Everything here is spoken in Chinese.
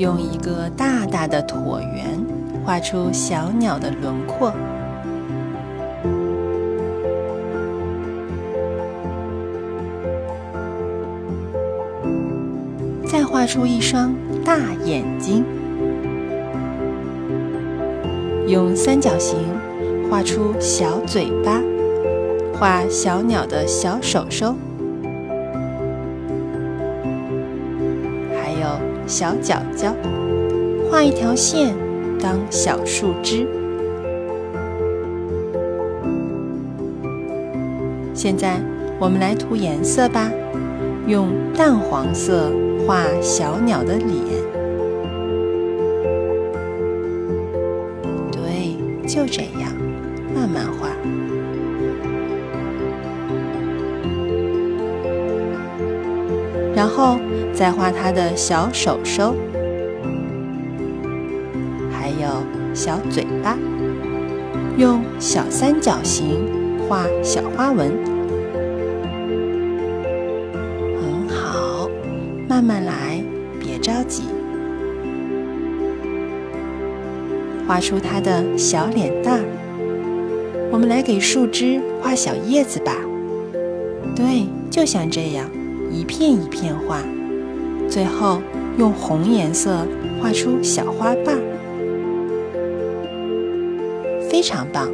用一个大大的椭圆画出小鸟的轮廓。再画出一双大眼睛，用三角形画出小嘴巴，画小鸟的小手手，小脚脚，画一条线当小树枝。现在我们来涂颜色吧，用淡黄色。画小鸟的脸，对，就这样，慢慢画，然后再画它的小手手，还有小嘴巴，用小三角形画小花纹。很好慢慢来，别着急。画出它的小脸蛋儿。我们来给树枝画小叶子吧。对，就像这样，一片一片画。最后用红颜色画出小花瓣儿。非常棒。